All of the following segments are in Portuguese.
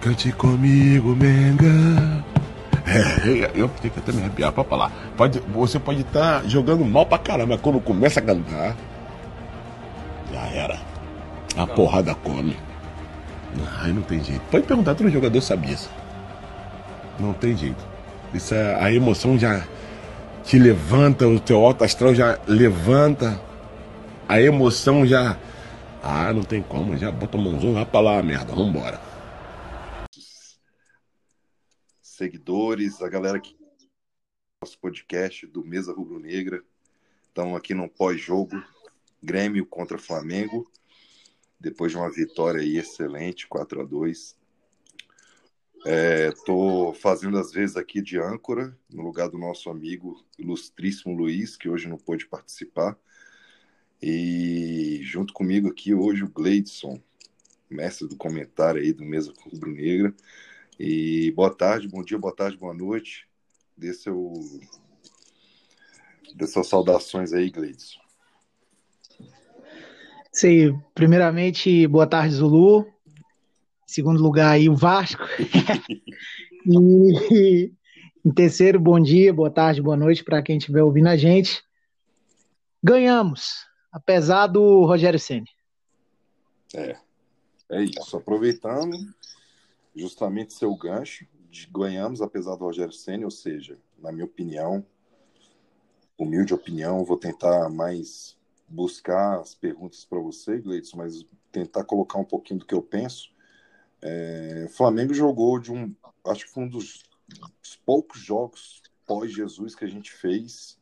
Cante comigo, Menga. É, eu tenho que até me arrepiar pra falar. Pode, você pode estar tá jogando mal pra caramba, mas quando começa a cantar, já era. A porrada come. Ai, não tem jeito. Pode perguntar, todo jogador sabe isso. Não tem jeito. Isso é, a emoção já te levanta, o teu alto astral já levanta. A emoção já. Ah, não tem como, já bota a mãozão, vai pra lá, merda, vambora. Seguidores, a galera que nosso podcast do Mesa Rubro Negra. Estamos aqui no pós-jogo Grêmio contra Flamengo. Depois de uma vitória excelente, 4 a 2 Estou é, fazendo às vezes aqui de âncora, no lugar do nosso amigo ilustríssimo Luiz, que hoje não pôde participar. E junto comigo aqui hoje o Gleidson, mestre do comentário aí do Mesa Rubro Negra. E boa tarde, bom dia, boa tarde, boa noite. Dê, seu... Dê suas saudações aí, Gleidson. Sim, primeiramente, boa tarde, Zulu segundo lugar aí o Vasco. e em terceiro, bom dia, boa tarde, boa noite para quem estiver ouvindo a gente. Ganhamos, apesar do Rogério Ceni. É, é isso. Aproveitando justamente seu gancho, de ganhamos apesar do Rogério Ceni, ou seja, na minha opinião, humilde opinião, vou tentar mais buscar as perguntas para você, Gleidson, mas tentar colocar um pouquinho do que eu penso. É, Flamengo jogou de um. Acho que foi um dos, dos poucos jogos pós-Jesus que a gente fez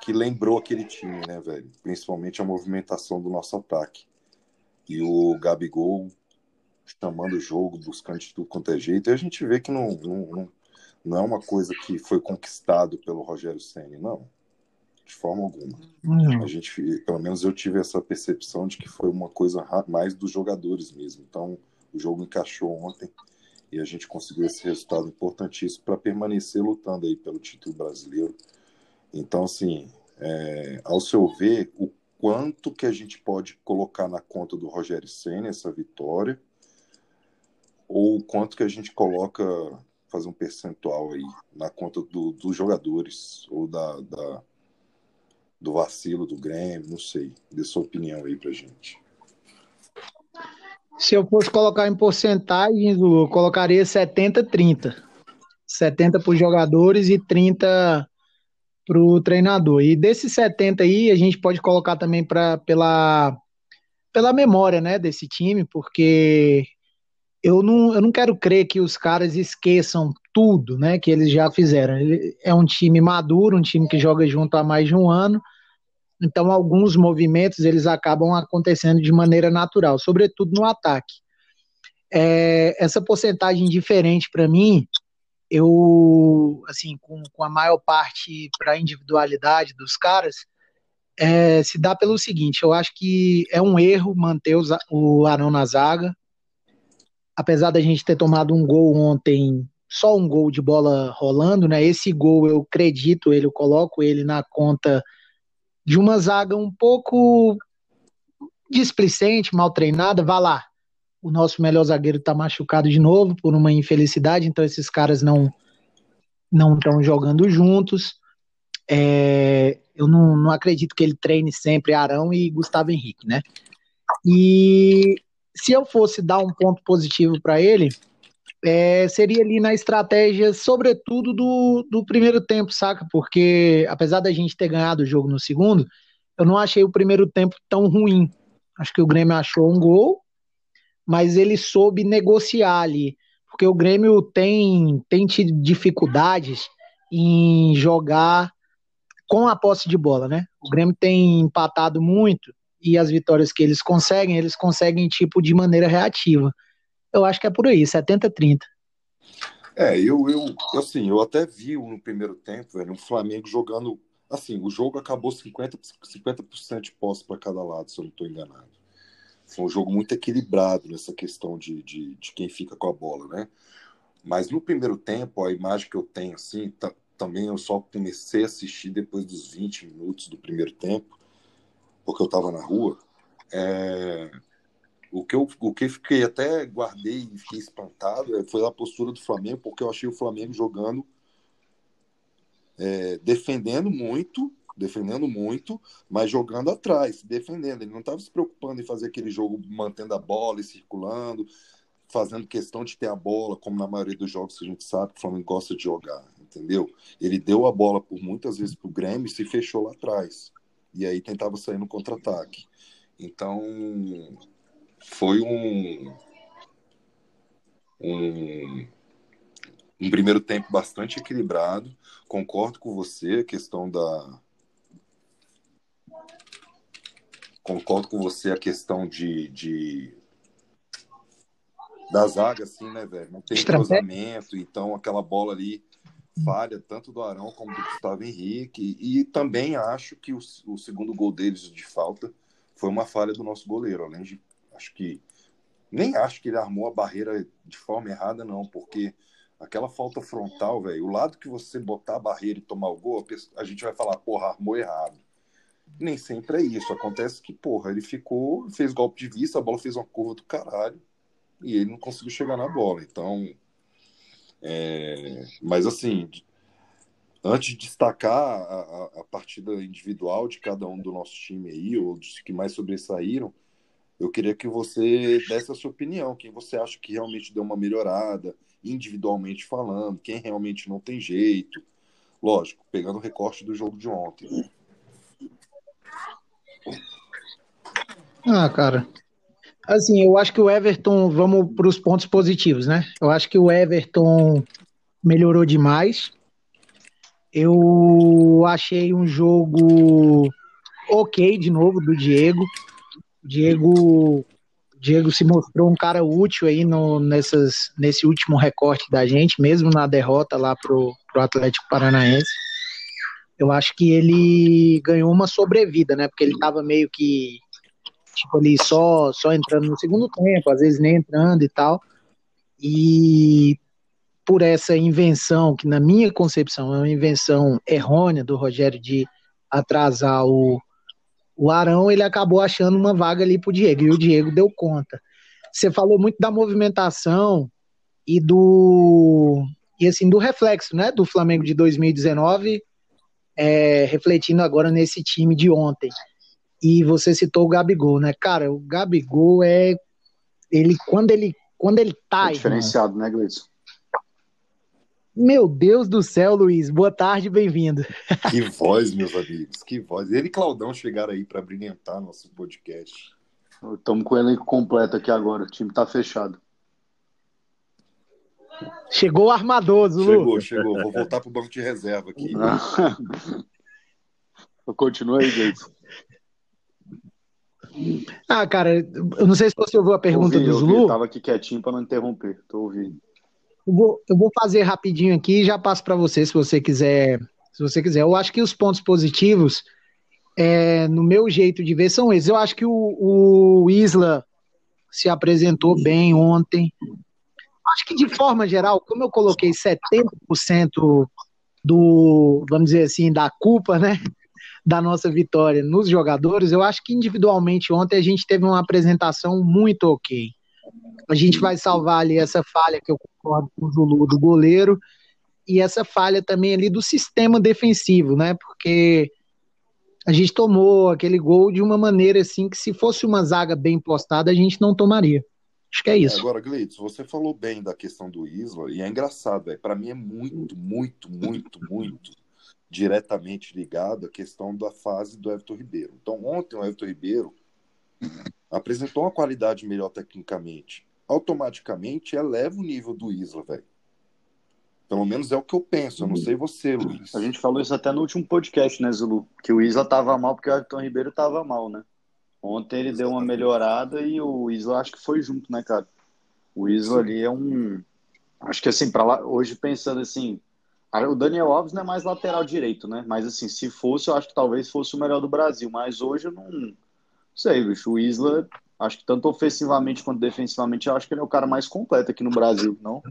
que lembrou aquele time, né, velho? Principalmente a movimentação do nosso ataque. E o Gabigol chamando o jogo, buscando de tudo quanto é jeito. E a gente vê que não, não, não, é uma coisa que foi conquistado pelo Rogério Senna, não. De forma alguma. Uhum. A gente, pelo menos eu tive essa percepção de que foi uma coisa mais dos jogadores mesmo. Então, o jogo encaixou ontem e a gente conseguiu esse resultado importantíssimo para permanecer lutando aí pelo título brasileiro. Então, assim, é, ao seu ver, o quanto que a gente pode colocar na conta do Rogério Senna essa vitória, ou quanto que a gente coloca, fazer um percentual aí na conta do, dos jogadores, ou da, da, do vacilo do Grêmio, não sei. Dê sua opinião aí pra gente. Se eu fosse colocar em porcentagens, eu colocaria 70-30. 70 para os jogadores e 30 para o treinador. E desses 70 aí, a gente pode colocar também pra, pela, pela memória né, desse time, porque eu não, eu não quero crer que os caras esqueçam tudo né, que eles já fizeram. É um time maduro, um time que joga junto há mais de um ano, então, alguns movimentos eles acabam acontecendo de maneira natural, sobretudo no ataque. É, essa porcentagem diferente para mim, eu, assim, com, com a maior parte para a individualidade dos caras, é, se dá pelo seguinte: eu acho que é um erro manter os, o Arão na zaga. Apesar da gente ter tomado um gol ontem, só um gol de bola rolando, né? Esse gol eu acredito ele, eu coloco ele na conta de uma zaga um pouco displicente, mal treinada, vá lá. O nosso melhor zagueiro está machucado de novo por uma infelicidade, então esses caras não não estão jogando juntos. É, eu não, não acredito que ele treine sempre Arão e Gustavo Henrique, né? E se eu fosse dar um ponto positivo para ele, é, seria ali na estratégia, sobretudo do, do primeiro tempo, saca? Porque apesar da gente ter ganhado o jogo no segundo, eu não achei o primeiro tempo tão ruim. Acho que o Grêmio achou um gol, mas ele soube negociar ali. Porque o Grêmio tem, tem tido dificuldades em jogar com a posse de bola, né? O Grêmio tem empatado muito e as vitórias que eles conseguem, eles conseguem tipo de maneira reativa eu acho que é por aí, 70-30. É, eu, eu, assim, eu até vi no primeiro tempo, velho, um Flamengo jogando. Assim, o jogo acabou 50%, 50 de posse para cada lado, se eu não estou enganado. Foi um jogo muito equilibrado nessa questão de, de, de, quem fica com a bola, né? Mas no primeiro tempo, a imagem que eu tenho, assim, também eu só comecei a assistir depois dos 20 minutos do primeiro tempo, porque eu estava na rua. É, o que eu o que fiquei até guardei e fiquei espantado é, foi a postura do Flamengo, porque eu achei o Flamengo jogando é, defendendo muito, defendendo muito, mas jogando atrás, defendendo. Ele não estava se preocupando em fazer aquele jogo mantendo a bola e circulando, fazendo questão de ter a bola, como na maioria dos jogos que a gente sabe que o Flamengo gosta de jogar, entendeu? Ele deu a bola por muitas vezes para o Grêmio e se fechou lá atrás. E aí tentava sair no contra-ataque. Então, foi um, um, um primeiro tempo bastante equilibrado. Concordo com você, a questão da. Concordo com você a questão de, de da zaga, assim, né, velho? Não tem cruzamento, então aquela bola ali falha tanto do Arão como do Gustavo Henrique. E, também acho que o, o, segundo gol deles de falta foi uma falha do nosso goleiro. Além de. Acho que. Nem acho que ele armou a barreira de forma errada, não, porque aquela falta frontal, velho, o lado que você botar a barreira e tomar o gol, a gente vai falar, porra, armou errado. Nem sempre é isso. Acontece que, porra, ele ficou, fez golpe de vista, a bola fez uma curva do caralho e ele não conseguiu chegar na bola. Então, é... mas assim, antes de destacar a, a, partida individual de cada um do nosso time aí, ou dos que mais sobressaíram, eu queria que você desse a sua opinião, quem você acha que realmente deu uma melhorada, individualmente falando, quem realmente não tem jeito. Lógico, pegando o recorte do jogo de ontem. Ah, cara, Assim, eu acho que o Everton, vamos para os pontos positivos, né? Eu acho que o Everton melhorou demais. Eu achei um jogo ok de novo do Diego. Diego, Diego se mostrou um cara útil aí no, nessas, nesse último recorte da gente, mesmo na derrota lá pro, pro Atlético Paranaense. Eu acho que ele ganhou uma sobrevida, né? Porque ele estava meio que tipo ali só, só entrando no segundo tempo, às vezes nem entrando e tal. E por essa invenção, que na minha concepção é uma invenção errônea do Rogério de atrasar o, o Arão, ele acabou achando uma vaga ali pro Diego, e o Diego deu conta. Você falou muito da movimentação e do e assim do reflexo, né, do Flamengo de 2019, é, refletindo agora nesse time de ontem. E você citou o Gabigol, né? Cara, o Gabigol é. Ele, quando ele, quando ele tá. É diferenciado, irmão, né, Gleison? Meu Deus do céu, Luiz. Boa tarde, bem-vindo. Que voz, meus amigos, que voz. Ele e Claudão chegaram aí para brilhantar nosso podcast. Estamos com o elenco completo aqui agora. O time tá fechado. Chegou o armador, Zulu. Chegou, chegou. Vou voltar pro banco de reserva aqui. Continua aí, Gleison. Ah, cara, eu não sei se você ouviu a pergunta ouvi, do Zulu. Eu tava aqui quietinho para não interromper, tô ouvindo. Eu vou, eu vou fazer rapidinho aqui e já passo para você, se você quiser. Se você quiser. Eu acho que os pontos positivos, é, no meu jeito de ver, são esses. Eu acho que o, o Isla se apresentou bem ontem. Acho que de forma geral, como eu coloquei 70% do, vamos dizer assim, da culpa, né? Da nossa vitória nos jogadores, eu acho que individualmente ontem a gente teve uma apresentação muito ok. A gente vai salvar ali essa falha que eu concordo com o Zulu do goleiro e essa falha também ali do sistema defensivo, né? Porque a gente tomou aquele gol de uma maneira assim que se fosse uma zaga bem postada a gente não tomaria. Acho que é isso. Agora, Gleitz, você falou bem da questão do Isla e é engraçado, para mim é muito, muito, muito, muito diretamente ligado à questão da fase do Everton Ribeiro. Então, ontem o Everton Ribeiro apresentou uma qualidade melhor tecnicamente. Automaticamente eleva o nível do Isla, velho. Pelo menos é o que eu penso. Eu não sei você, Luiz. A gente falou isso até no último podcast, né, Zulu? Que o Isla tava mal porque o Everton Ribeiro tava mal, né? Ontem ele Exatamente. deu uma melhorada e o Isla acho que foi junto, né, cara? O Isla Sim. ali é um. Acho que assim, para lá, hoje pensando assim, o Daniel Alves não é mais lateral direito, né? Mas assim, se fosse, eu acho que talvez fosse o melhor do Brasil. Mas hoje eu não, não sei, bicho. O Isla, acho que tanto ofensivamente quanto defensivamente, eu acho que ele é o cara mais completo aqui no Brasil, não?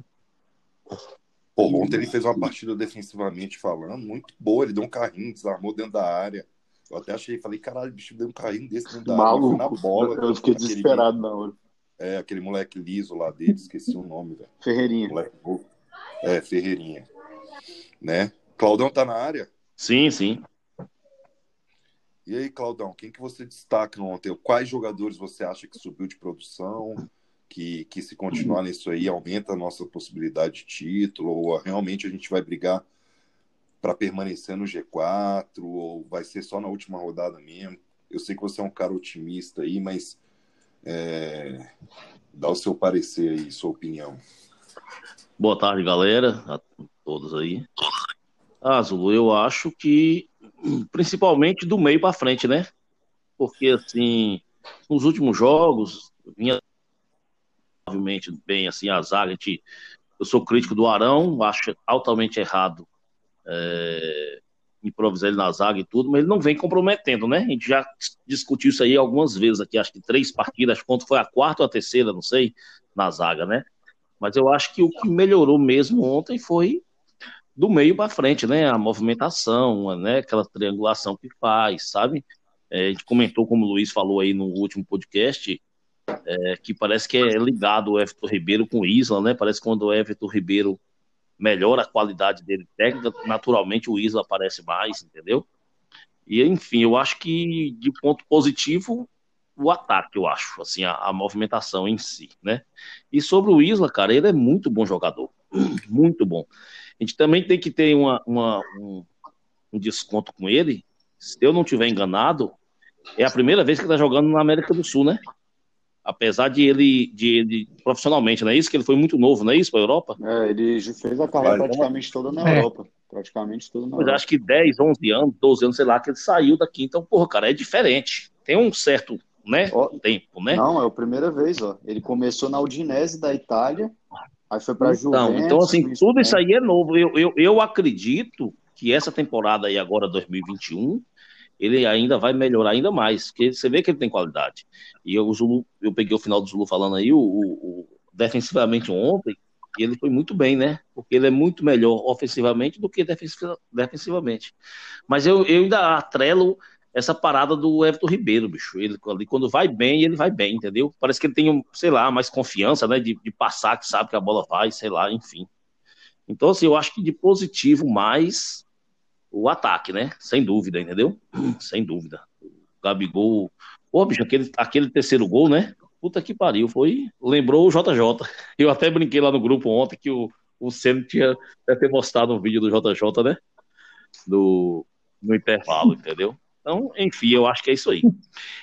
Pô, ontem ele fez uma partida defensivamente falando muito boa. Ele deu um carrinho, desarmou dentro da área. Eu até achei, falei, caralho, bicho deu um carrinho desse dentro da Maluco, área. na bola. Eu fiquei desesperado na hora. É, aquele moleque liso lá dele, esqueci o nome, velho. Ferreirinha. Moleque... É, Ferreirinha. Né? Claudão tá na área? Sim, sim. E aí, Claudão, quem que você destaca ontem? Quais jogadores você acha que subiu de produção? Que, que se continuar nisso aí aumenta a nossa possibilidade de título? Ou realmente a gente vai brigar para permanecer no G4? Ou vai ser só na última rodada mesmo? Eu sei que você é um cara otimista aí, mas é, dá o seu parecer aí, sua opinião. Boa tarde, galera, todos aí. Zulu, eu acho que principalmente do meio para frente, né? Porque assim, nos últimos jogos vinha obviamente bem assim a zaga, a gente, eu sou crítico do Arão, acho altamente errado é, improvisar ele na zaga e tudo, mas ele não vem comprometendo, né? A gente já discutiu isso aí algumas vezes aqui, acho que três partidas, quanto foi a quarta ou a terceira, não sei, na zaga, né? Mas eu acho que o que melhorou mesmo ontem foi do meio para frente, né? A movimentação, né? Aquela triangulação que faz, sabe? É, a gente comentou, como o Luiz falou aí no último podcast, é, que parece que é ligado o Everton Ribeiro com o Isla, né? Parece que quando o Everton Ribeiro melhora a qualidade dele técnica, naturalmente o Isla aparece mais, entendeu? E enfim, eu acho que de ponto positivo, o ataque, eu acho, assim, a, a movimentação em si, né? E sobre o Isla, cara, ele é muito bom jogador, muito bom. A gente também tem que ter uma, uma um, um, desconto com ele. Se eu não tiver enganado, é a primeira vez que ele está jogando na América do Sul, né? Apesar de ele, de ele profissionalmente, não é isso? Que ele foi muito novo, não é isso, para a Europa? É, ele fez a carreira praticamente toda na é. Europa. Praticamente toda na Mas Europa. acho que 10, 11 anos, 12 anos, sei lá, que ele saiu daqui. Então, porra, cara, é diferente. Tem um certo né, ó, tempo, né? Não, é a primeira vez, ó. Ele começou na Udinese da Itália, Aí foi para então, Juventus. Então, assim, tudo isso aí é novo. Eu, eu, eu acredito que essa temporada aí, agora 2021, ele ainda vai melhorar ainda mais, porque você vê que ele tem qualidade. E eu, o Zulu, eu peguei o final do Zulu falando aí, o, o, o, defensivamente ontem, e ele foi muito bem, né? Porque ele é muito melhor ofensivamente do que defensivamente. Mas eu, eu ainda atrelo essa parada do Everton Ribeiro, bicho. Ele quando vai bem, ele vai bem, entendeu? Parece que ele tem, sei lá, mais confiança, né? De, de passar, que sabe que a bola vai, sei lá, enfim. Então, assim, eu acho que de positivo mais o ataque, né? Sem dúvida, entendeu? Sem dúvida. O Gabigol. Pô, bicho, aquele, aquele terceiro gol, né? Puta que pariu, foi. Lembrou o JJ. Eu até brinquei lá no grupo ontem que o, o Senna tinha ter mostrado um vídeo do JJ, né? Do, no intervalo, entendeu? Então, enfim, eu acho que é isso aí.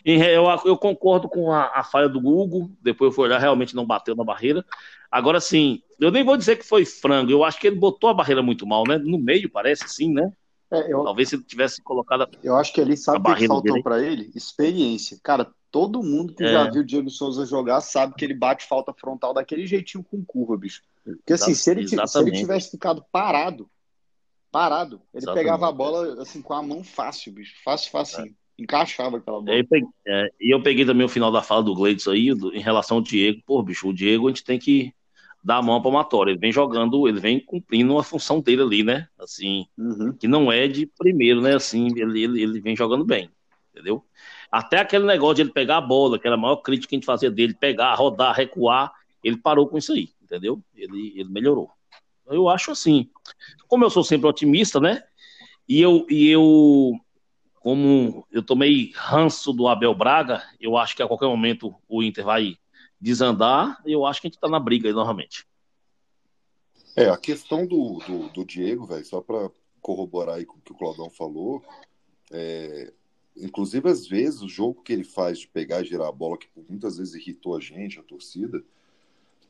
Eu, eu concordo com a, a, falha do Google, depois eu fui olhar, realmente não bateu na barreira. Agora, sim, eu nem vou dizer que foi frango, eu acho que ele botou a barreira muito mal, né? No meio, parece, sim, né? É, eu, Talvez se ele tivesse colocado. A, eu acho que ele sabe o que faltou para ele? Experiência. Cara, todo mundo que é. já viu o Diego Souza jogar sabe que ele bate falta frontal daquele jeitinho com curva, bicho. Porque assim, se ele, se ele tivesse ficado parado, parado. Ele Exatamente. pegava a bola assim com a mão fácil, bicho. Fácil, fácil. É. Encaixava aquela bola. E é, e eu peguei também o final da fala do Gleitson aí, do, em relação ao Diego. Pô, bicho, o Diego a gente tem que dar a mão para o Ele vem jogando, ele vem cumprindo a função dele ali, né? Assim, uhum. que não é de primeiro, né? Assim, ele, ele, ele vem jogando bem, entendeu? Até aquele negócio de ele pegar a bola, que era a maior crítica que a gente fazia dele, pegar, rodar, recuar, ele parou com isso aí, entendeu? Ele, ele melhorou. Eu acho assim. Como eu sou sempre otimista, né? E eu, e eu como eu tomei ranço do Abel Braga, eu acho que a qualquer momento o Inter vai desandar eu acho que a gente tá na briga aí novamente. É, a questão do, do, do Diego, velho, só para corroborar aí com o que o Claudão falou, é, inclusive às vezes o jogo que ele faz de pegar e girar a bola, que muitas vezes irritou a gente, a torcida,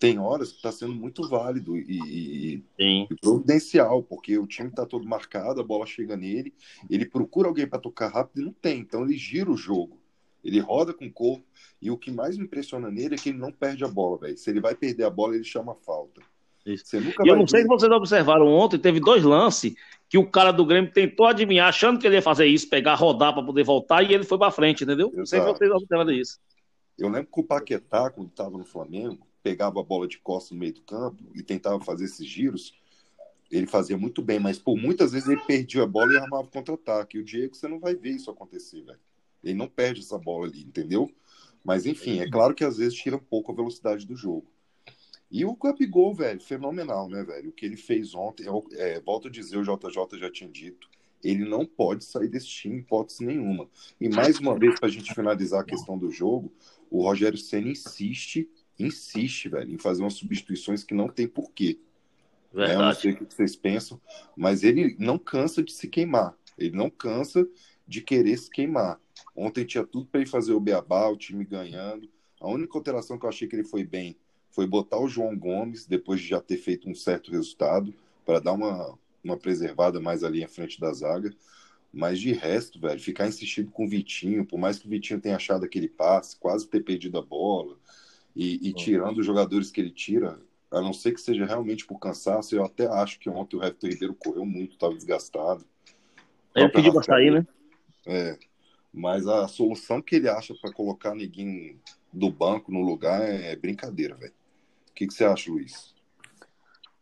tem horas que está sendo muito válido e, e, e, providencial, porque o time está todo marcado, a bola chega nele, ele procura alguém para tocar rápido e não tem, então ele gira o jogo, ele roda com o corpo, e o que mais me impressiona nele é que ele não perde a bola, velho. Se ele vai perder a bola, ele chama falta. Isso. e eu não sei ver... se vocês observaram ontem, teve dois lances que o cara do Grêmio tentou adivinhar, achando que ele ia fazer isso, pegar, rodar para poder voltar, e ele foi para frente, entendeu? Exato. Não sei se vocês observaram isso. Eu lembro que o Paquetá, quando estava no Flamengo, pegava a bola de costas no meio do campo e tentava fazer esses giros, ele fazia muito bem, mas por muitas vezes ele perdia a bola e armava contra-ataque. E o Diego, você não vai ver isso acontecer, velho. Ele não perde essa bola ali, entendeu? Mas enfim, é claro que às vezes tira um pouco a velocidade do jogo. E o Gabigol, velho, fenomenal, né, velho? O que ele fez ontem, é, é, volto a dizer, o JJ já tinha dito, ele não pode sair desse time, hipótese nenhuma. E mais uma vez, para a gente finalizar a questão do jogo, o Rogério Senna insiste, insiste, velho, em fazer umas substituições que não tem porquê. Verdade. Né? Eu não sei o que vocês pensam, mas ele não cansa de se queimar. Ele não cansa de querer se queimar. Ontem tinha tudo para ele fazer o beabá, o time ganhando. A única alteração que eu achei que ele foi bem foi botar o João Gomes, depois de já ter feito um certo resultado, para dar uma, uma preservada mais ali à frente da zaga. Mas de resto, velho, ficar insistindo com o Vitinho, por mais que o Vitinho tenha achado aquele passe, quase ter perdido a bola, e, e tirando os jogadores que ele tira, a não ser que seja realmente por cansaço, eu até acho que ontem o Everton Ribeiro correu muito, estava desgastado. Ele pediu para sair, né? É. Mas a solução que ele acha para colocar ninguém do banco no lugar é brincadeira, velho. O que, que você acha, Luiz?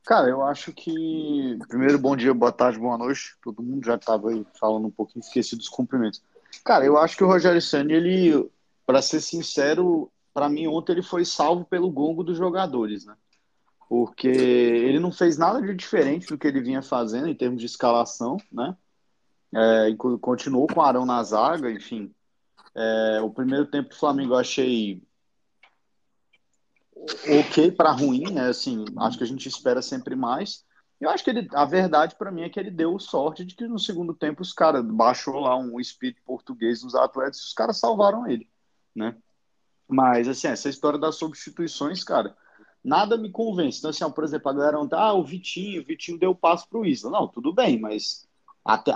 Cara, eu acho que. Primeiro, bom dia, boa tarde, boa noite. Todo mundo já estava aí falando um pouquinho, esqueci dos cumprimentos. Cara, eu acho que o Rogério Senna, ele, para ser sincero, para mim ontem ele foi salvo pelo gongo dos jogadores, né? Porque ele não fez nada de diferente do que ele vinha fazendo em termos de escalação, né? É, continuou com o Arão na zaga, enfim. É, o primeiro tempo do Flamengo eu achei ok para ruim, né? Assim, acho que a gente espera sempre mais. Eu acho que ele, a verdade para mim é que ele deu sorte de que no segundo tempo os caras baixou lá um espírito português nos atletas, os caras salvaram ele, né? Mas assim, essa história das substituições, cara, nada me convence. Então assim, ó, por exemplo, a galera não tá, ah, o Vitinho, o Vitinho deu passo pro Isla. Não, tudo bem, mas até,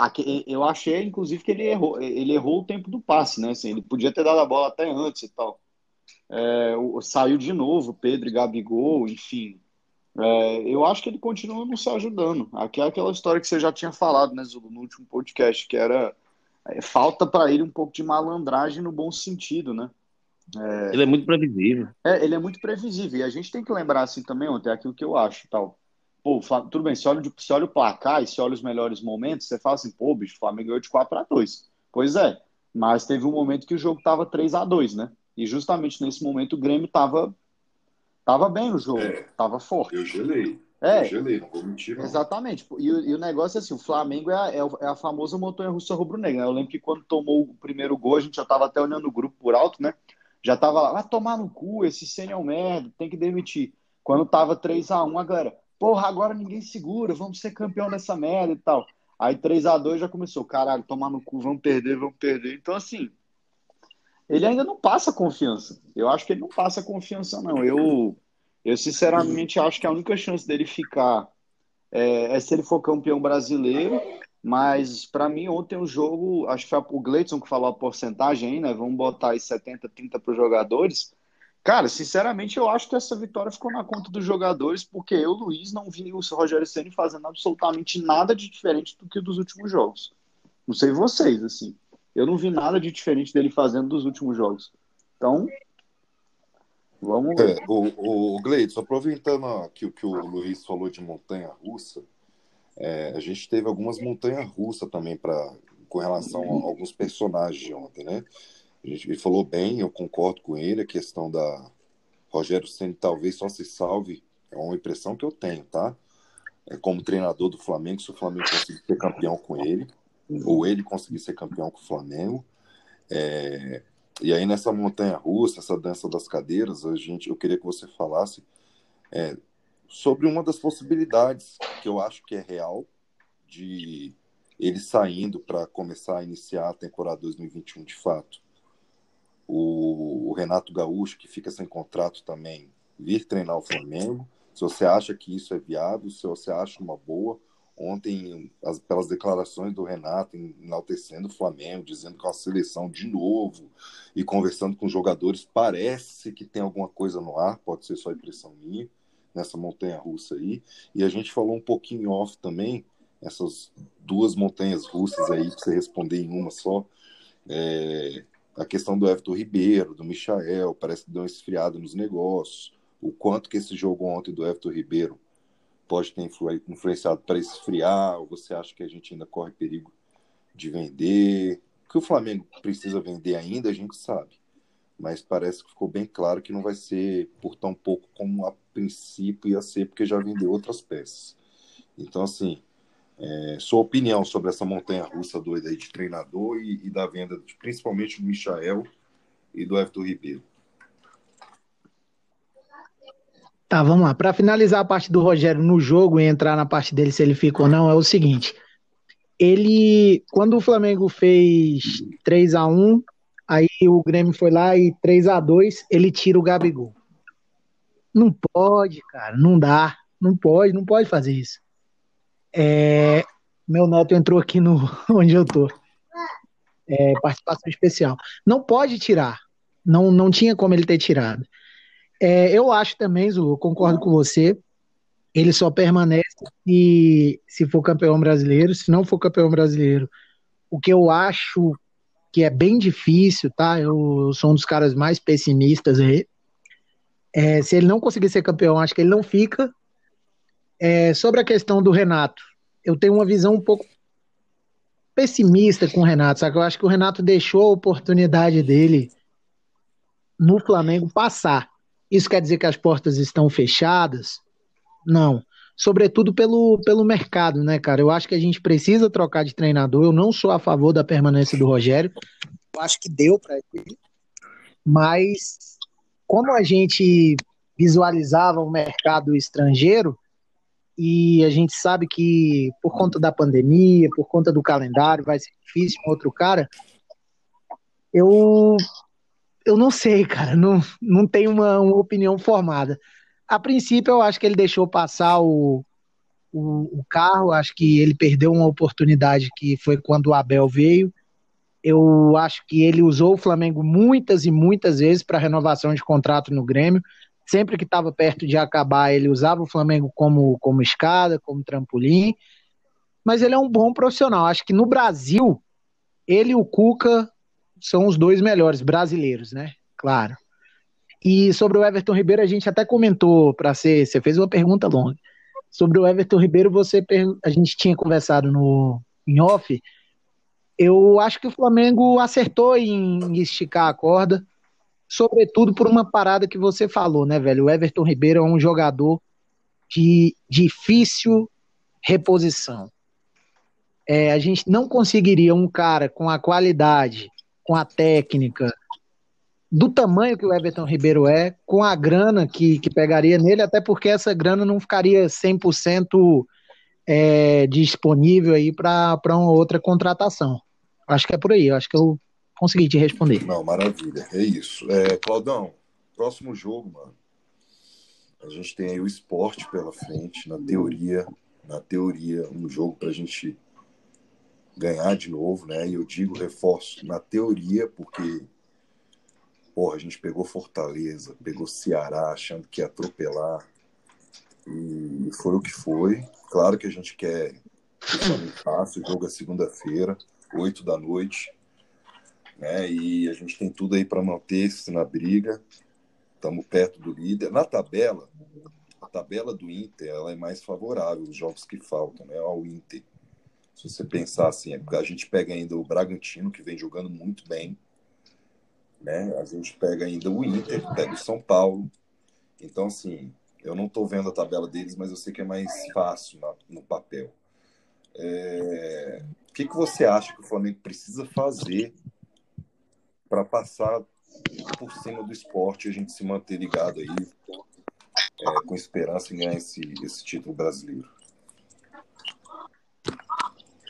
eu achei inclusive que ele errou, ele errou o tempo do passe, né? Assim, ele podia ter dado a bola até antes e tal. É, saiu de novo Pedro e Gabigol, enfim. É, eu acho que ele continua não se ajudando. Aqui é aquela história que você já tinha falado, né, Zulu, no último podcast, que era é, falta para ele um pouco de malandragem no bom sentido, né? É, ele é muito previsível. É, ele é muito previsível. E a gente tem que lembrar assim também, ontem, aquilo que eu acho tal. Pô, tudo bem, se olha, se olha o placar e se olha os melhores momentos, você fala assim, pô, bicho, o Flamengo ganhou de 4 a 2 Pois é, mas teve um momento que o jogo tava 3 a 2 né? E justamente nesse momento o Grêmio estava tava bem no jogo, estava é, forte. Eu gelei. É, eu gelei, não vou mentir. Não. Exatamente. E, e, o negócio é assim: o Flamengo é a, é, é a famosa montanha russa rubro-negra. Eu lembro que quando tomou o primeiro gol, a gente já estava até olhando o grupo por alto, né? Já estava lá, vai tomar no cu, esse Senna é merda, tem que demitir. Quando tava 3 a 1 a galera, porra, agora ninguém segura, vamos ser campeão dessa merda e tal. Aí 3 a 2 já começou, caralho, tomar no cu, vamos perder, vamos perder. Então, assim, ele ainda não passa confiança. Eu acho que ele não passa confiança, não. Eu, eu sinceramente acho que a única chance dele ficar é, é se ele for campeão brasileiro. Mas para mim, ontem o jogo, acho que foi o Gleidson que falou a porcentagem aí, né? Vamos botar aí 70, 30 para os jogadores. Cara, sinceramente, eu acho que essa vitória ficou na conta dos jogadores, porque eu, Luiz, não vi o Rogério Ceni fazendo absolutamente nada de diferente do que dos últimos jogos. Não sei vocês, assim. Eu não vi nada de diferente dele fazendo dos últimos jogos. Então, vamos ver. É, o, o Gleidson, aproveitando que, que o Luiz falou de montanha russa, é, a gente teve algumas montanhas russas também para com relação a alguns personagens de ontem, né? A gente ele falou bem, eu concordo com ele, a questão da Rogério Ceni talvez só se salve, é uma impressão que eu tenho, tá? É como treinador do Flamengo, se o Flamengo conseguir ser campeão com ele, ou ele conseguir ser campeão com o Flamengo. É, e aí nessa montanha russa, essa dança das cadeiras, a gente, eu queria que você falasse é, sobre uma das possibilidades que eu acho que é real de ele saindo para começar a iniciar a temporada 2021 de fato. O, o, Renato Gaúcho, que fica sem contrato também, vir treinar o Flamengo. Se você acha que isso é viável, se você acha uma boa, Ontem, as, pelas declarações do Renato enaltecendo o Flamengo, dizendo que é uma seleção de novo e conversando com jogadores, parece que tem alguma coisa no ar, pode ser só impressão minha, nessa montanha russa aí. E a gente falou um pouquinho off também, essas duas montanhas russas aí, para você responder em uma só. É, a questão do Everton Ribeiro, do Michael, parece que deu uma esfriada nos negócios. O quanto que esse jogo ontem do Everton Ribeiro pode ter influenciado para esfriar? Ou você acha que a gente ainda corre perigo de vender? O que o Flamengo precisa vender ainda, a gente sabe. mas parece que ficou bem claro que não vai ser por tão pouco como a princípio ia ser, porque já vendeu outras peças. Então, assim, é, sua opinião sobre essa montanha russa doida aí de treinador e, e da venda, de, principalmente do Michael e do Everton Ribeiro. Tá, vamos lá. Para finalizar a parte do Rogério no jogo e entrar na parte dele se ele fica ou não, é o seguinte. Ele, quando o Flamengo fez 3 a 1 aí o Grêmio foi lá e 3 a 2 ele tira o Gabigol. Não pode, cara, não dá. Não pode, não pode fazer isso. É, meu neto entrou aqui no onde eu tô. É, participação especial. Não pode tirar. Não, não tinha como ele ter tirado. É, eu acho também, Zulu, concordo com você. Ele só permanece se, se for campeão brasileiro. Se não for campeão brasileiro, o que eu acho que é bem difícil, tá? Eu sou um dos caras mais pessimistas aí. É, se ele não conseguir ser campeão, acho que ele não fica. É, sobre a questão do Renato, eu tenho uma visão um pouco pessimista com o Renato, sabe? Eu acho que o Renato deixou a oportunidade dele no Flamengo passar. Isso quer dizer que as portas estão fechadas? Não. Sobretudo pelo, pelo mercado, né, cara? Eu acho que a gente precisa trocar de treinador. Eu não sou a favor da permanência do Rogério. Eu acho que deu para ele. Mas, como a gente visualizava o mercado estrangeiro, e a gente sabe que por conta da pandemia, por conta do calendário, vai ser difícil um outro cara. Eu eu não sei, cara, não, não tenho uma, uma opinião formada. A princípio, eu acho que ele deixou passar o, o, o, carro, acho que ele perdeu uma oportunidade que foi quando o Abel veio. Eu acho que ele usou o Flamengo muitas e muitas vezes para renovação de contrato no Grêmio. Sempre que estava perto de acabar, ele usava o Flamengo como, como escada, como trampolim. Mas ele é um bom profissional. Acho que no Brasil, ele e o Cuca são os dois melhores brasileiros, né? Claro. E sobre o Everton Ribeiro, a gente até comentou para ser, você fez uma pergunta longa. Sobre o Everton Ribeiro, você a gente tinha conversado no em off. Eu acho que o Flamengo acertou em esticar a corda, sobretudo por uma parada que você falou, né, velho? O Everton Ribeiro é um jogador de difícil reposição. É, a gente não conseguiria um cara com a qualidade com a técnica, do tamanho que o Everton Ribeiro é, com a grana que, que pegaria nele, até porque essa grana não ficaria 100% é, disponível aí para uma outra contratação. Acho que é por aí, acho que eu consegui te responder. Não, maravilha, é isso. É, Claudão, próximo jogo, mano. A gente tem aí o esporte pela frente, na teoria, na teoria, um jogo para a gente ganhar de novo, né? E eu digo reforço na teoria, porque porra, a gente pegou Fortaleza, pegou Ceará, achando que ia atropelar. E foi o que foi. Claro que a gente quer que fácil, o jogo é segunda-feira, 8 da noite. Né? E a gente tem tudo aí para manter-se na briga. Estamos perto do líder. Na tabela, a tabela do Inter ela é mais favorável, os jogos que faltam, né? Ao Inter. Se você pensar assim, a gente pega ainda o Bragantino, que vem jogando muito bem, né? A gente pega ainda o Inter, pega o São Paulo. Então, assim, eu não estou vendo a tabela deles, mas eu sei que é mais fácil na, no papel. É... O que, que você acha que o Flamengo precisa fazer para passar por cima do esporte e a gente se manter ligado aí é, com esperança em ganhar esse, esse título brasileiro?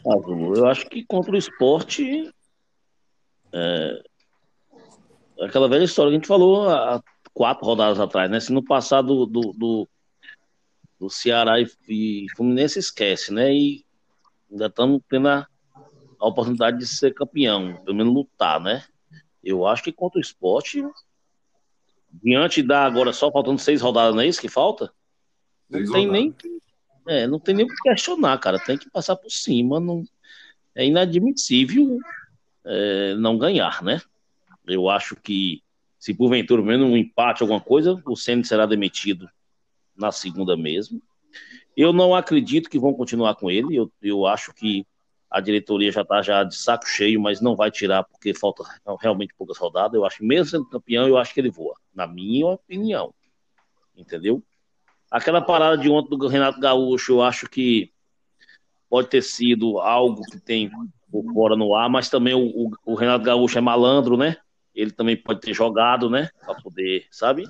Ah, eu acho que contra o esporte. É, aquela velha história que a gente falou há quatro rodadas atrás, né? Se no passado do, do, do Ceará e, e Fluminense esquece, né? E ainda estamos tendo a, a, oportunidade de ser campeão, pelo menos lutar, né? Eu acho que contra o esporte, diante da agora só faltando seis rodadas, não é isso que falta? Não seis tem rodadas. nem é, não tem nem o que questionar, cara. Tem que passar por cima. Não... É inadmissível é, não ganhar, né? Eu acho que se porventura menos um empate, alguma coisa, o Senna será demitido na segunda mesmo. Eu não acredito que vão continuar com ele. Eu, eu acho que a diretoria já está já de saco cheio, mas não vai tirar porque falta realmente poucas rodadas. Eu acho mesmo sendo campeão, eu acho que ele voa, na minha opinião. Entendeu? Aquela parada de ontem do Renato Gaúcho, eu acho que pode ter sido algo que tem fora no ar, mas também o, o, o Renato Gaúcho é malandro, né? Ele também pode ter jogado, né? Para poder, sabe?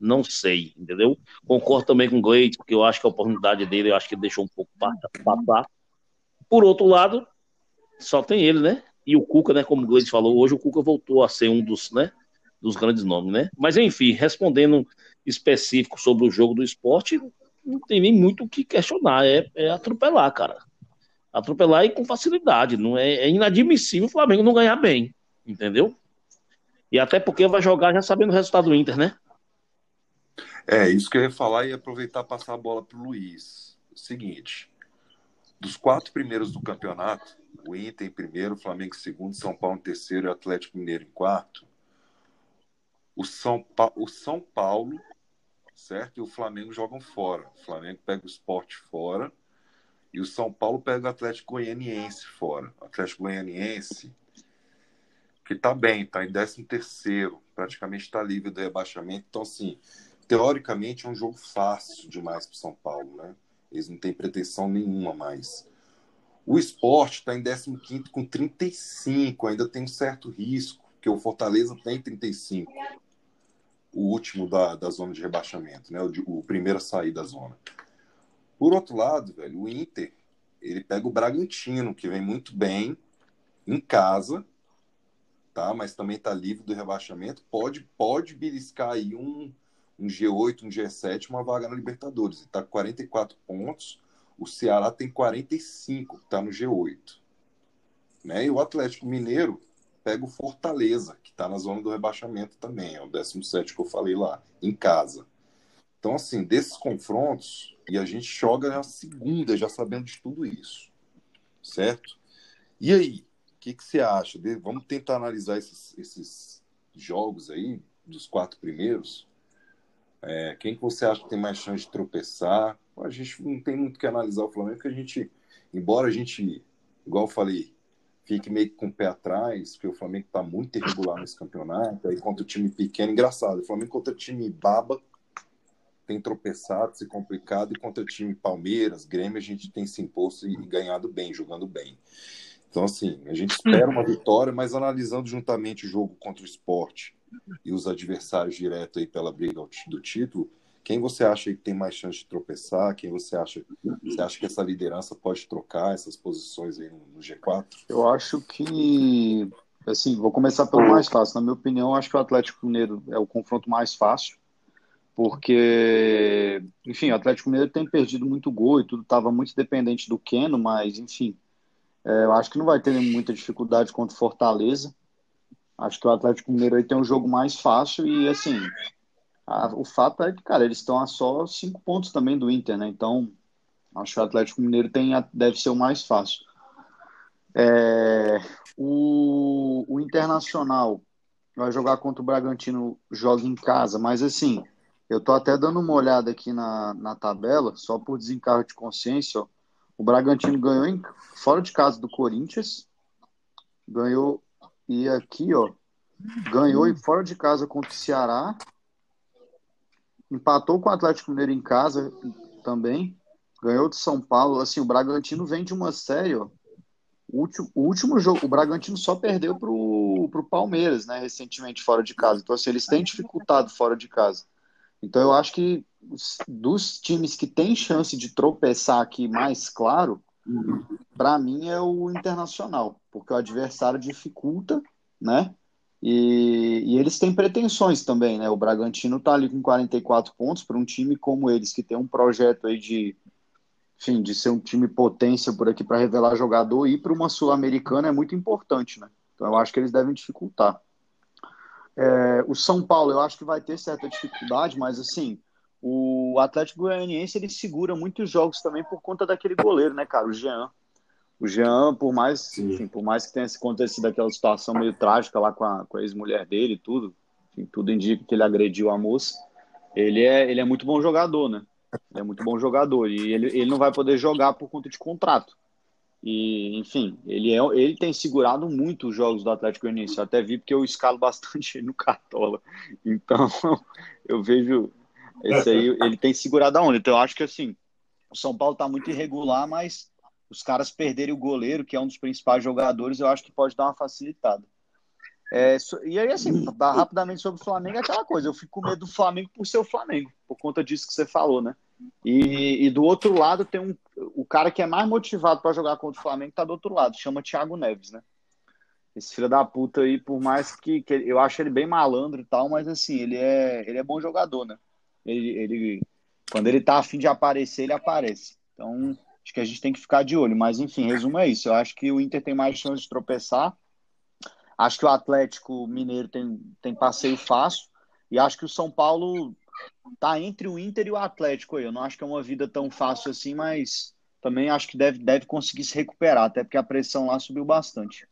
Não sei, entendeu? Concordo também com o Gleide, porque eu acho que a oportunidade dele, eu acho que ele deixou um pouco passar. Por outro lado, só tem ele, né? E o Cuca, né? Como o Gleide falou, hoje o Cuca voltou a ser um dos, né? Dos grandes nomes, né? Mas enfim, respondendo específico sobre o jogo do esporte, não tem nem muito o que questionar. É, é atropelar, cara. Atropelar e com facilidade. Não é, é inadmissível o Flamengo não ganhar bem, entendeu? E até porque vai jogar já sabendo o resultado do Inter, né? É, isso que eu ia falar e aproveitar passar a bola para o Luiz. Seguinte, dos quatro primeiros do campeonato, o Inter em primeiro, o Flamengo em segundo, São Paulo em terceiro e o Atlético Mineiro em quarto, o São, pa... o São Paulo, certo? E o Flamengo jogam fora. O Flamengo pega o esporte fora e o São Paulo pega o Atlético Goianiense fora. O Atlético Goianiense, que tá bem, tá em 13 terceiro, praticamente está livre do rebaixamento. Então, assim, teoricamente é um jogo fácil demais para São Paulo, né? Eles não têm pretensão nenhuma mais. O esporte está em 15 com 35, ainda tem um certo risco, porque o Fortaleza tem 35, o último da, da zona de rebaixamento, né? O, o primeiro a sair da zona. Por outro lado, velho, o Inter, ele pega o Bragantino, que vem muito bem em casa, tá? Mas também está livre do rebaixamento, pode pode beliscar aí um um G8, um G7, uma vaga na Libertadores. Está com 44 pontos. O Ceará tem 45, está no G8. Né? E o Atlético Mineiro pega o Fortaleza, que está na zona do rebaixamento também. É o 17 que eu falei lá, em casa. Então, assim, desses confrontos, e a gente joga na segunda, já sabendo de tudo isso. Certo? E aí, o que, que você acha? Vamos tentar analisar esses, esses jogos aí, dos quatro primeiros. É, quem que você acha que tem mais chance de tropeçar? A gente não tem muito que analisar o Flamengo, porque a gente, embora a gente, igual eu falei, fique meio que com o pé atrás, porque o Flamengo está muito irregular nesse campeonato, aí contra o time pequeno, engraçado, o Flamengo contra o time baba tem tropeçado, se complicado, e contra o time Palmeiras, Grêmio, a gente tem se imposto e ganhado bem, jogando bem. Então, assim, a gente espera uma vitória, mas analisando juntamente o jogo contra o esporte e os adversários direto aí pela briga do título, quem você acha que tem mais chance de tropeçar? Quem você acha, você acha que essa liderança pode trocar essas posições aí no, G4? Eu acho que, assim, vou começar pelo mais fácil. Na minha opinião, acho que o Atlético Mineiro é o confronto mais fácil, porque, enfim, o Atlético Mineiro tem perdido muito gol e tudo estava muito dependente do Keno, mas, enfim, é, eu acho que não vai ter muita dificuldade contra o Fortaleza. Acho que o Atlético Mineiro aí tem um jogo mais fácil e, assim, a, o fato é que, cara, eles estão a só cinco pontos também do Inter, né? Então, acho que o Atlético Mineiro tem, deve ser o mais fácil. É, o, o Internacional vai jogar contra o Bragantino, joga em casa, mas assim, eu tô até dando uma olhada aqui na, na tabela, só por desencargo de consciência, ó. O Bragantino ganhou em, fora de casa do Corinthians, ganhou e aqui, ó, ganhou e fora de casa contra o Ceará. Empatou com o Atlético Mineiro em casa também. Ganhou de São Paulo. Assim, o Bragantino vem de uma série, ó. O último, o último jogo, o Bragantino só perdeu pro, pro Palmeiras, né, recentemente fora de casa. Então, assim, eles têm dificultado fora de casa. Então, eu acho que dos times que têm chance de tropeçar aqui mais claro, para mim é o Internacional, porque o adversário dificulta, né? E, e, eles têm pretensões também, né? O Bragantino tá ali com 44 pontos para um time como eles, que tem um projeto aí de, enfim, de ser um time potência por aqui para revelar jogador e para uma Sul-Americana é muito importante, né? Então eu acho que eles devem dificultar. É, o São Paulo eu acho que vai ter certa dificuldade, mas assim, o Atlético Goianiense ele segura muitos jogos também por conta daquele goleiro, né, cara? O Jean. O Jean, por mais, enfim, por mais que tenha acontecido aquela situação meio trágica lá com a, com a ex-mulher dele e tudo, enfim, tudo indica que ele agrediu a moça. Ele é, ele é muito bom jogador, né? Ele é muito bom jogador e ele, ele não vai poder jogar por conta de contrato. E, enfim, ele, é, ele tem segurado muito os jogos do Atlético Goianiense. Eu até vi porque eu escalo bastante no Cartola. Então, eu vejo esse aí, ele tem segurado a onda. Então, eu acho que assim, o São Paulo está muito irregular, mas os caras perderem o goleiro, que é um dos principais jogadores, eu acho que pode dar uma facilitada. É, e aí, assim, rapidamente sobre o Flamengo, é aquela coisa, eu fico com medo do Flamengo por ser o Flamengo, por conta disso que você falou, né? E, e do outro lado tem um. O cara que é mais motivado para jogar contra o Flamengo tá do outro lado, chama Thiago Neves, né? Esse filho da puta aí, por mais que, que eu acho ele bem malandro e tal, mas assim, ele é, ele é bom jogador, né? Ele, ele, quando ele tá afim de aparecer, ele aparece. Então, acho que a gente tem que ficar de olho. Mas, enfim, resumo é isso. Eu acho que o Inter tem mais chance de tropeçar. Acho que o Atlético Mineiro tem, tem passeio fácil. E acho que o São Paulo tá entre o Inter e o Atlético. Eu não acho que é uma vida tão fácil assim, mas também acho que deve, deve conseguir se recuperar, até porque a pressão lá subiu bastante.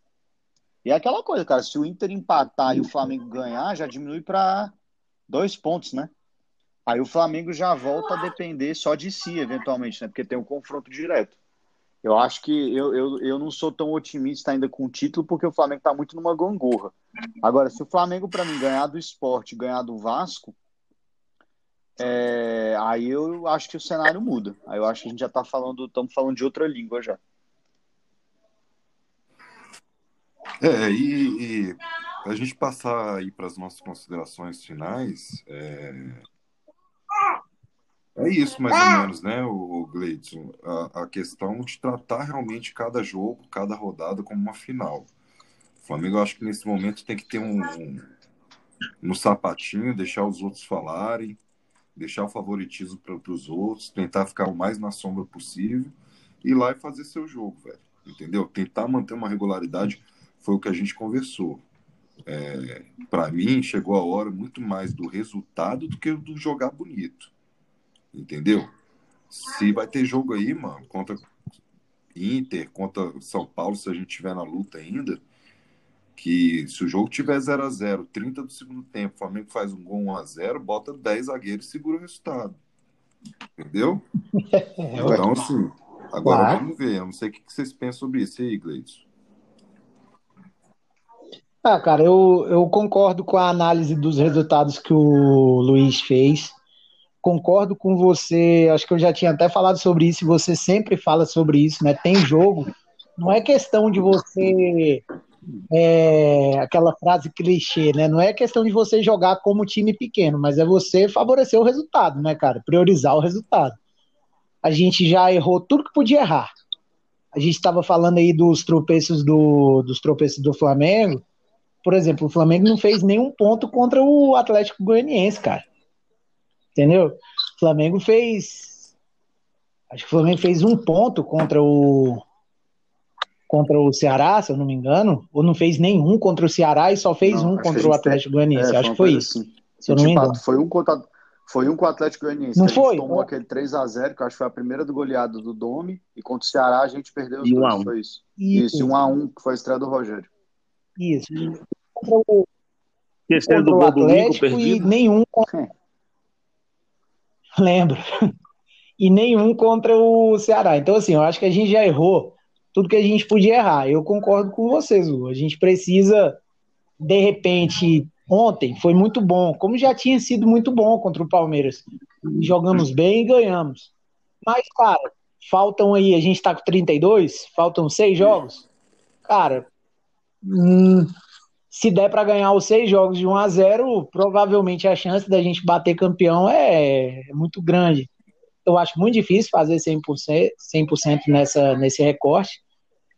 E é aquela coisa, cara, se o Inter empatar e o Flamengo ganhar, já diminui para dois pontos, né? Aí o Flamengo já volta a depender só de si, eventualmente, né? Porque tem um confronto direto. Eu acho que eu, eu, eu não sou tão otimista ainda com o título, porque o Flamengo está muito numa gangorra. Agora, se o Flamengo, para mim, ganhar do esporte, ganhar do Vasco, é, aí eu acho que o cenário muda. Aí eu acho que a gente já está falando, estamos falando de outra língua já. É, e, e a gente passar aí para as nossas considerações finais, é, é isso, mais ou menos, né, o Gleidson? A, a, questão de tratar realmente cada jogo, cada rodada como uma final. O Flamengo, eu acho que nesse momento tem que ter um, um no sapatinho, deixar os outros falarem, deixar o favoritismo para os outros, tentar ficar o mais na sombra possível, ir lá e fazer seu jogo, velho. Entendeu? Tentar manter uma regularidade foi o que a gente conversou. É, para mim, chegou a hora muito mais do resultado do que do jogar bonito. Entendeu? Se vai ter jogo aí, mano, contra Inter, contra São Paulo, se a gente tiver na luta ainda, que se o jogo tiver 0 a 0 30 do segundo tempo, o Flamengo faz um gol 1 a 0 bota 10 zagueiros e segura o resultado. Entendeu? Então, assim, agora claro. vamos ver. Eu não sei o que vocês pensam sobre isso aí, Gleidson. Ah, cara, eu, eu concordo com a análise dos resultados que o Luiz fez concordo com você, acho que eu já tinha até falado sobre isso, e você sempre fala sobre isso, né? Tem jogo, não é questão de você. É, aquela frase clichê, né? Não é questão de você jogar como time pequeno, mas é você favorecer o resultado, né, cara? Priorizar o resultado. A gente já errou tudo que podia errar. A gente estava falando aí dos tropeços do, dos tropeços do Flamengo. Por exemplo, o Flamengo não fez nenhum ponto contra o Atlético Goianiense, cara. Entendeu? O Flamengo fez. Acho que o Flamengo fez um ponto contra o. Contra o Ceará, se eu não me engano. Ou não fez nenhum contra o Ceará e só fez não, um contra o Atlético Goianiense. É, acho que foi isso. Assim. Se eu não me engano. Foi um contra. Foi um com o Atlético Goianiense. Não foi? tomou é. aquele 3x0, que eu acho que foi a primeira do goleado do Domi. E contra o Ceará a gente perdeu os e dois. Um foi isso. Isso, isso 1x1, que foi a estreia do Rogério. Isso. Contra o, contra do o Atlético e nenhum contra, Lembro. E nenhum contra o Ceará. Então, assim, eu acho que a gente já errou tudo que a gente podia errar. Eu concordo com vocês, Lu. A gente precisa, de repente, ontem foi muito bom, como já tinha sido muito bom contra o Palmeiras. Jogamos bem e ganhamos. Mas, cara, faltam aí, a gente tá com 32, faltam seis jogos. Cara, hum, se der para ganhar os seis jogos de 1 a 0 provavelmente a chance da gente bater campeão é, muito grande. Eu acho muito difícil fazer 100%, 100% nessa, nesse recorte,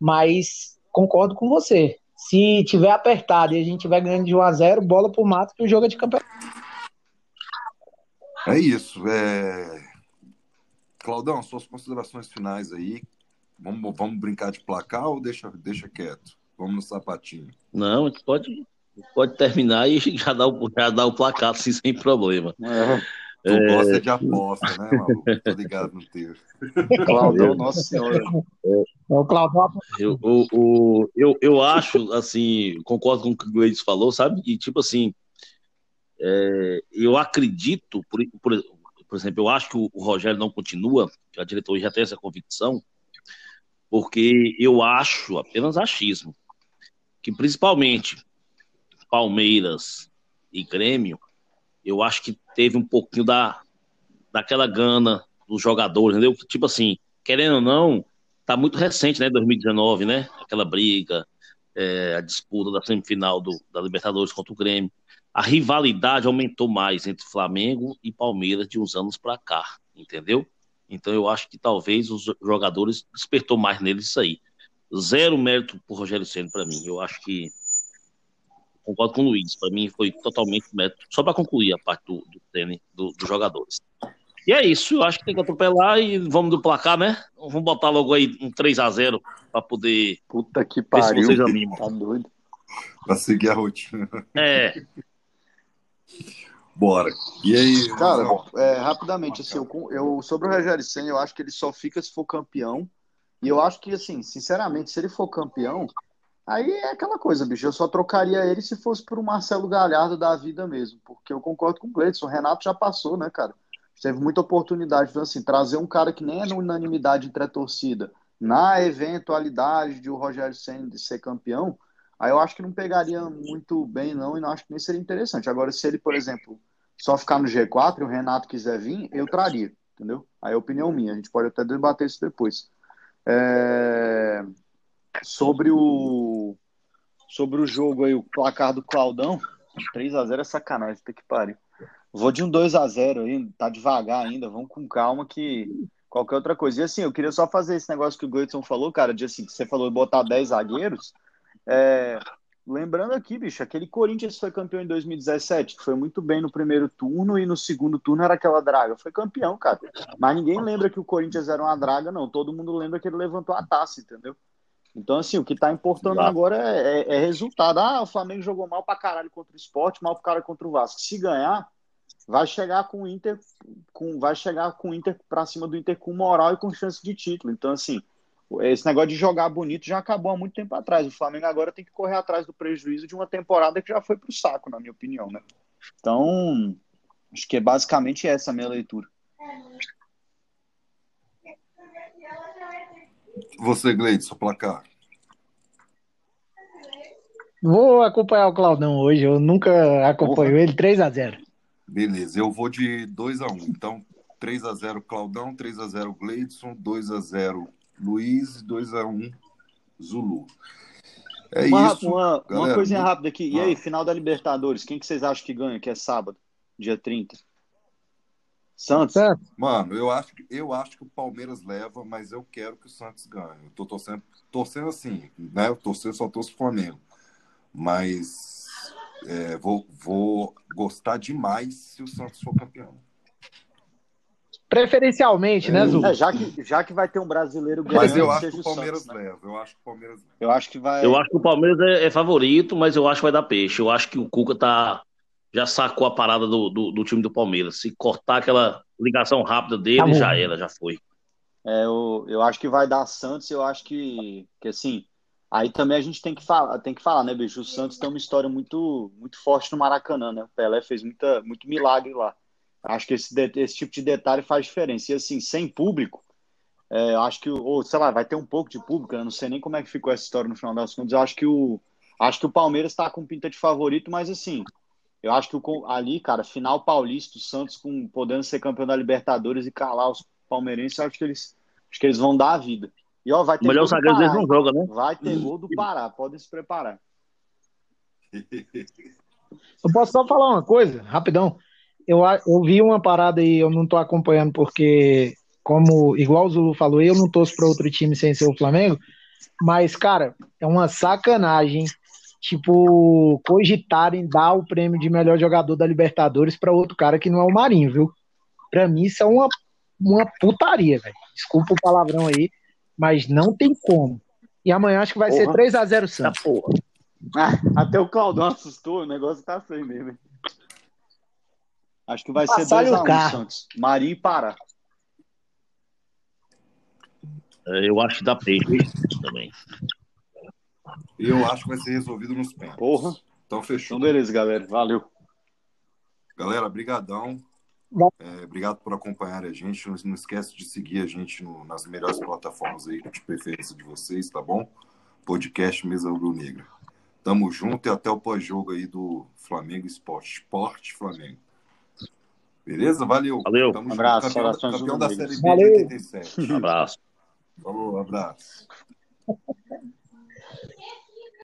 mas concordo com você. Se tiver apertado e a gente tiver ganhando de 1 a 0 bola pro mato que o jogo é de campeão. É isso. É... Claudão, suas considerações finais aí. Vamos, vamos brincar de placar ou deixa, deixa quieto? Vamos no sapatinho. Não, a gente pode, pode terminar e já dar o, já dar o placar assim, sem problema. É. Tu é... gosta de aposta, né, maluco? Tô ligado no teu. Claudão, Nossa Senhora. É, o Claudão. Eu, eu, eu, eu acho, assim, concordo com o que o Gleides falou, sabe? E, tipo assim, é, eu acredito, por, por, por, exemplo, eu acho que o, o Rogério não continua, que a diretoria já tem essa convicção, porque eu acho, apenas achismo, que principalmente Palmeiras e Grêmio, eu acho que teve um pouquinho da, daquela gana dos jogadores, entendeu? Tipo assim, querendo ou não, tá muito recente, né? 2019, né? Aquela briga, é, a disputa da semifinal do, da Libertadores contra o Grêmio. A rivalidade aumentou mais entre Flamengo e Palmeiras de uns anos para cá, entendeu? Então eu acho que talvez os jogadores despertou mais neles isso aí. Zero mérito por Rogério Ceni para mim. Eu acho que concordo com o Luiz. Para mim foi totalmente mérito. Só para concluir a parte do, do treino do, dos jogadores. E é isso, eu acho que tem que atropelar e vamos do placar, né? Vamos botar logo aí um 3 a 0 para poder. Puta que pariu. Ver se vocês animam. Tá doido. Pra seguir a rotina. É. Bora. E aí, Cara, é, rapidamente, assim, eu, eu, sobre o Rogério Senna, eu acho que ele só fica se for campeão. E eu acho que, assim, sinceramente, se ele for campeão, aí é aquela coisa, bicho. Eu só trocaria ele se fosse por um Marcelo Galhardo da vida mesmo. Porque eu concordo com o Gleidson. O Renato já passou, né, cara? Teve muita oportunidade. Então, assim, trazer um cara que nem é na unanimidade entre a torcida, na eventualidade de o Rogério Senna ser campeão, aí eu acho que não pegaria muito bem, não, e não acho que nem seria interessante. Agora, se ele, por exemplo, só ficar no G4 e o Renato quiser vir, eu traria, entendeu? Aí é opinião minha, a gente pode até debater isso depois. É, Sobre o sobre o jogo aí, o placar do Claudão, 3 a 0 é sacanagem, puta que pariu. Vou de um 2 a 0 aí, tá devagar ainda, vamos com calma que qualquer outra coisa. E assim, eu queria só fazer esse negócio que o Goetson falou, cara, de assim, que você falou botar 10 zagueiros. É, lembrando aqui, bicho, aquele Corinthians foi campeão em 2017, que foi muito bem no primeiro turno e no segundo turno era aquela draga. Foi campeão, cara. Mas ninguém lembra que o Corinthians era uma draga, não. Todo mundo lembra que ele levantou a taça, entendeu? Então, assim, o que tá importando Exato. agora é, é- é resultado. Ah, o Flamengo jogou mal pra caralho contra o Sport, mal pro cara contra o Vasco. Se ganhar, vai chegar com o Inter, com, vai chegar com o Inter pra cima do Inter com moral e com chance de título. Então, assim, esse negócio de jogar bonito já acabou há muito tempo atrás. O Flamengo agora tem que correr atrás do prejuízo de uma temporada que já foi pro saco, na minha opinião, né? Então, acho que é basicamente essa a minha leitura. Você, Gleidson, placar. Vou acompanhar o Claudão hoje, eu nunca acompanho ele, 3 a 0 Beleza, eu vou de 2 a 1 Então, 3 a 0 Claudão, 3 a 0 Gleidson, 2 a 0 Luiz, 2 a 1 Zulu. É Uma, isso. uma, uma coisinha rápida aqui. E Ah. aí, final da Libertadores, quem que vocês acham que ganha, que é sábado, dia 30? Santos? Certo. Mano, eu acho, que- eu acho que o Palmeiras leva, mas eu quero que o Santos ganhe. Eu tô torcendo, torcendo assim, né? Eu torcer, só torço o Flamengo. Mas é, vou, vou gostar demais se o Santos for campeão. Preferencialmente, né, Zu? É, já, que, já que vai ter um brasileiro Mas ganhando, eu acho seja que o Palmeiras Santos, né? leva. Eu acho que o Palmeiras leva. Eu acho que vai. Eu acho que o Palmeiras é, é favorito, mas eu acho que vai dar peixe. Eu acho que o Cuca tá, já sacou a parada do, do, do time do Palmeiras. Se cortar aquela ligação rápida dele, Tá já era, já foi. É, eu, eu acho que vai dar Santos, eu acho que, que assim. Aí também a gente tem que falar, tem que falar, né, bicho? O Santos tem uma história muito, muito forte no Maracanã, né? O Pelé fez muita, muito milagre lá. Acho que esse, de- esse tipo de detalhe faz diferença. E assim, sem público, é, eu acho que, o- ou sei lá, vai ter um pouco de público, né? Não sei nem como é que ficou essa história no final das contas. Eu acho que o, acho que o Palmeiras está com pinta de favorito, mas assim, eu acho que o, ali, cara, final paulista, o Santos com, podendo ser campeão da Libertadores e calar os palmeirenses, eu acho que eles, acho que eles vão dar a vida. E ó, vai ter melhor gol do Pará, não joga, né? Vai ter gol do Pará, podem se preparar. Eu posso só falar uma coisa, rapidão. Eu, eu vi uma parada aí, eu não tô acompanhando porque, como igual o Zulu falou, eu não torço para outro time sem ser o Flamengo, mas, cara, é uma sacanagem, tipo, cogitarem dar o prêmio de melhor jogador da Libertadores para outro cara que não é o Marinho, viu? Pra mim isso é uma, uma putaria, velho. Desculpa o palavrão aí, mas não tem como. E amanhã acho que vai ser Porra. 3 a 0 Tá Santos. porra. Ah, até o Claudão assustou, o negócio tá feio mesmo. Acho que vai ser 2x1 um, Santos. Marinho e Pará. É, eu acho que dá peixe também. Eu acho que vai ser resolvido nos pênaltis. Porra. Então fechou. Então beleza, galera. Valeu. Galera, brigadão. É, obrigado por acompanhar a gente. Não, não esquece de seguir a gente no, nas melhores plataformas aí de preferência de vocês, tá bom? Podcast Mesa Rubro Negra. Tamo junto e até o pós-jogo aí do Flamengo Esporte. Esporte Flamengo. Beleza? Valeu. Valeu. Um abraço. Junto. Campeão, campeão da Série B Valeu. 87. Um abraço. Falou, um abraço.